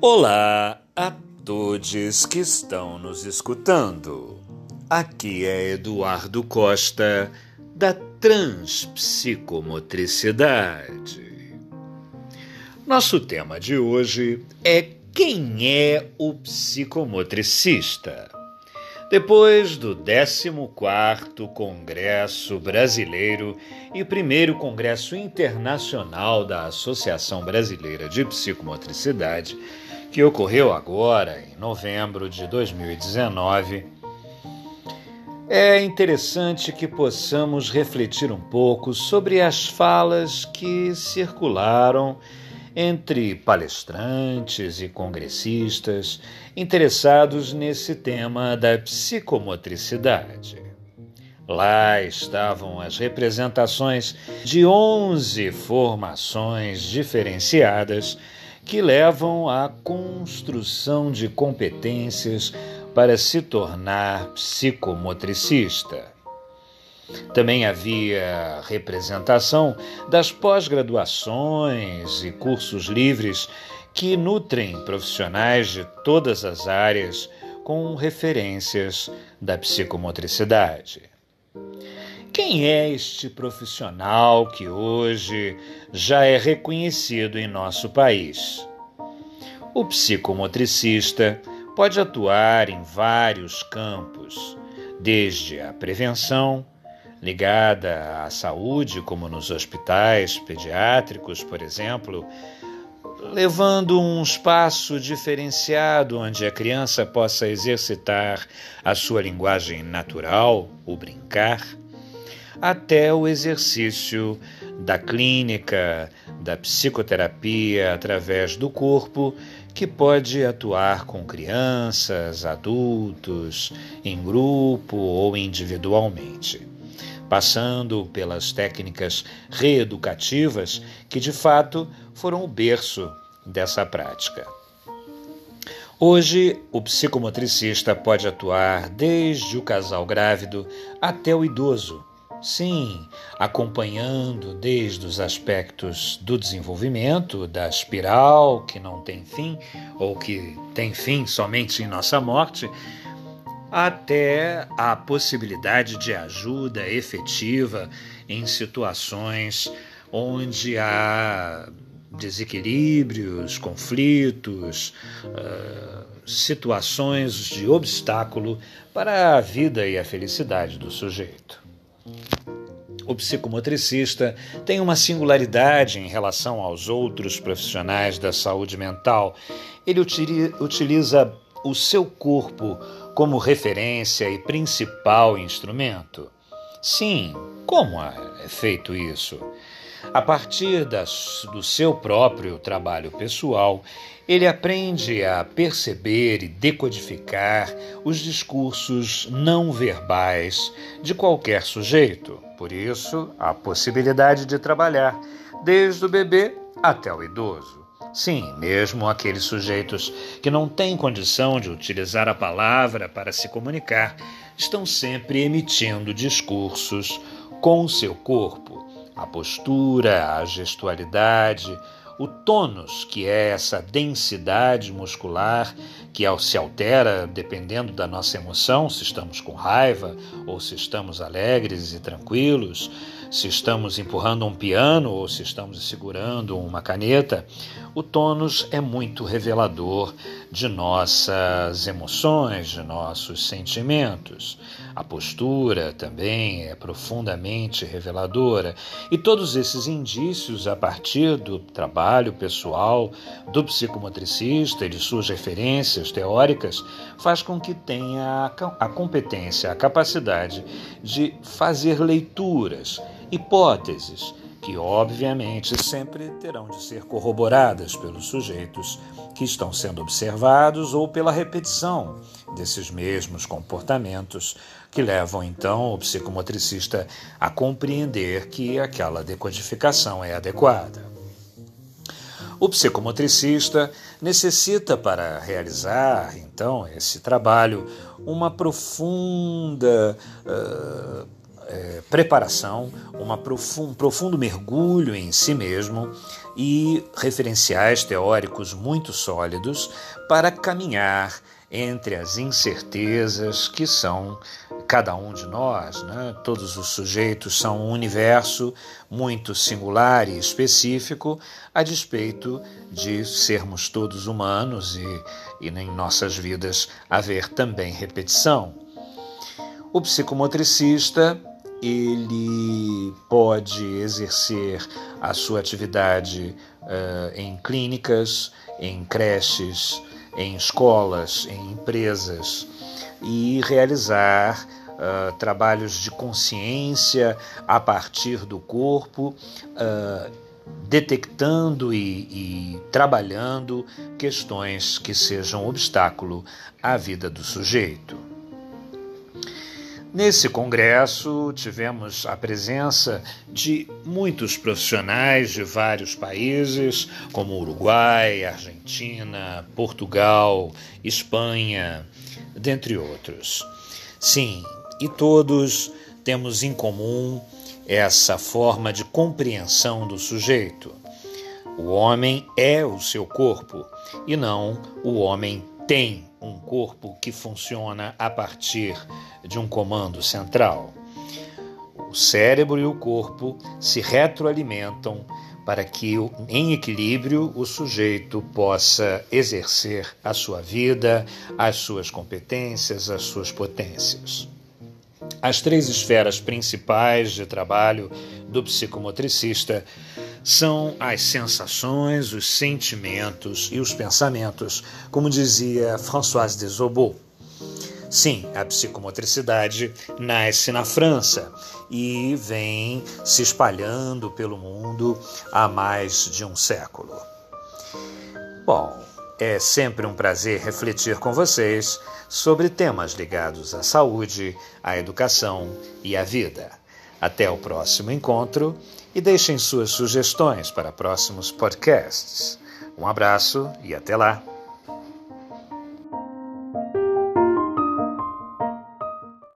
Olá a todos que estão nos escutando. Aqui é Eduardo Costa da Transpsicomotricidade. Nosso tema de hoje é quem é o psicomotricista. Depois do 14º Congresso Brasileiro e primeiro Congresso Internacional da Associação Brasileira de Psicomotricidade, que ocorreu agora, em novembro de 2019, é interessante que possamos refletir um pouco sobre as falas que circularam entre palestrantes e congressistas interessados nesse tema da psicomotricidade. Lá estavam as representações de 11 formações diferenciadas que levam à construção de competências para se tornar psicomotricista. Também havia representação das pós-graduações e cursos livres que nutrem profissionais de todas as áreas com referências da psicomotricidade. Quem é este profissional que hoje já é reconhecido em nosso país? O psicomotricista pode atuar em vários campos, desde a prevenção, ligada à saúde, como nos hospitais pediátricos, por exemplo, levando um espaço diferenciado onde a criança possa exercitar a sua linguagem natural, o brincar até o exercício da clínica, da psicoterapia através do corpo, que pode atuar com crianças, adultos, em grupo ou individualmente, passando pelas técnicas reeducativas que de fato foram o berço dessa prática. Hoje, o psicomotricista pode atuar desde o casal grávido até o idoso, Sim, acompanhando desde os aspectos do desenvolvimento, da espiral que não tem fim, ou que tem fim somente em nossa morte, até a possibilidade de ajuda efetiva em situações onde há desequilíbrios, conflitos, uh, situações de obstáculo para a vida e a felicidade do sujeito. O psicomotricista tem uma singularidade em relação aos outros profissionais da saúde mental. Ele utiliza o seu corpo como referência e principal instrumento. Sim, como é feito isso? A partir das, do seu próprio trabalho pessoal, ele aprende a perceber e decodificar os discursos não verbais de qualquer sujeito. Por isso, a possibilidade de trabalhar desde o bebê até o idoso. Sim, mesmo aqueles sujeitos que não têm condição de utilizar a palavra para se comunicar estão sempre emitindo discursos com o seu corpo. A postura, a gestualidade, o tônus, que é essa densidade muscular que se altera dependendo da nossa emoção, se estamos com raiva ou se estamos alegres e tranquilos, se estamos empurrando um piano ou se estamos segurando uma caneta, o tônus é muito revelador de nossas emoções, de nossos sentimentos. A postura também é profundamente reveladora. E todos esses indícios, a partir do trabalho pessoal do psicomotricista e de suas referências teóricas, faz com que tenha a competência, a capacidade de fazer leituras hipóteses que, obviamente, sempre terão de ser corroboradas pelos sujeitos que estão sendo observados ou pela repetição desses mesmos comportamentos que levam então o psicomotricista a compreender que aquela decodificação é adequada. O psicomotricista necessita, para realizar então esse trabalho, uma profunda uh, é, preparação, uma um profundo mergulho em si mesmo e referenciais teóricos muito sólidos para caminhar entre as incertezas que são cada um de nós. Né? Todos os sujeitos são um universo muito singular e específico, a despeito de sermos todos humanos e, e em nossas vidas haver também repetição. O psicomotricista ele pode exercer a sua atividade uh, em clínicas, em creches, em escolas, em empresas e realizar uh, trabalhos de consciência a partir do corpo, uh, detectando e, e trabalhando questões que sejam obstáculo à vida do sujeito. Nesse congresso, tivemos a presença de muitos profissionais de vários países, como Uruguai, Argentina, Portugal, Espanha, dentre outros. Sim, e todos temos em comum essa forma de compreensão do sujeito. O homem é o seu corpo e não o homem tem um corpo que funciona a partir de um comando central. O cérebro e o corpo se retroalimentam para que, em equilíbrio, o sujeito possa exercer a sua vida, as suas competências, as suas potências. As três esferas principais de trabalho do psicomotricista são as sensações, os sentimentos e os pensamentos, como dizia Françoise de Zobot. Sim, a psicomotricidade nasce na França e vem se espalhando pelo mundo há mais de um século. Bom, é sempre um prazer refletir com vocês sobre temas ligados à saúde, à educação e à vida. Até o próximo encontro e deixem suas sugestões para próximos podcasts. Um abraço e até lá!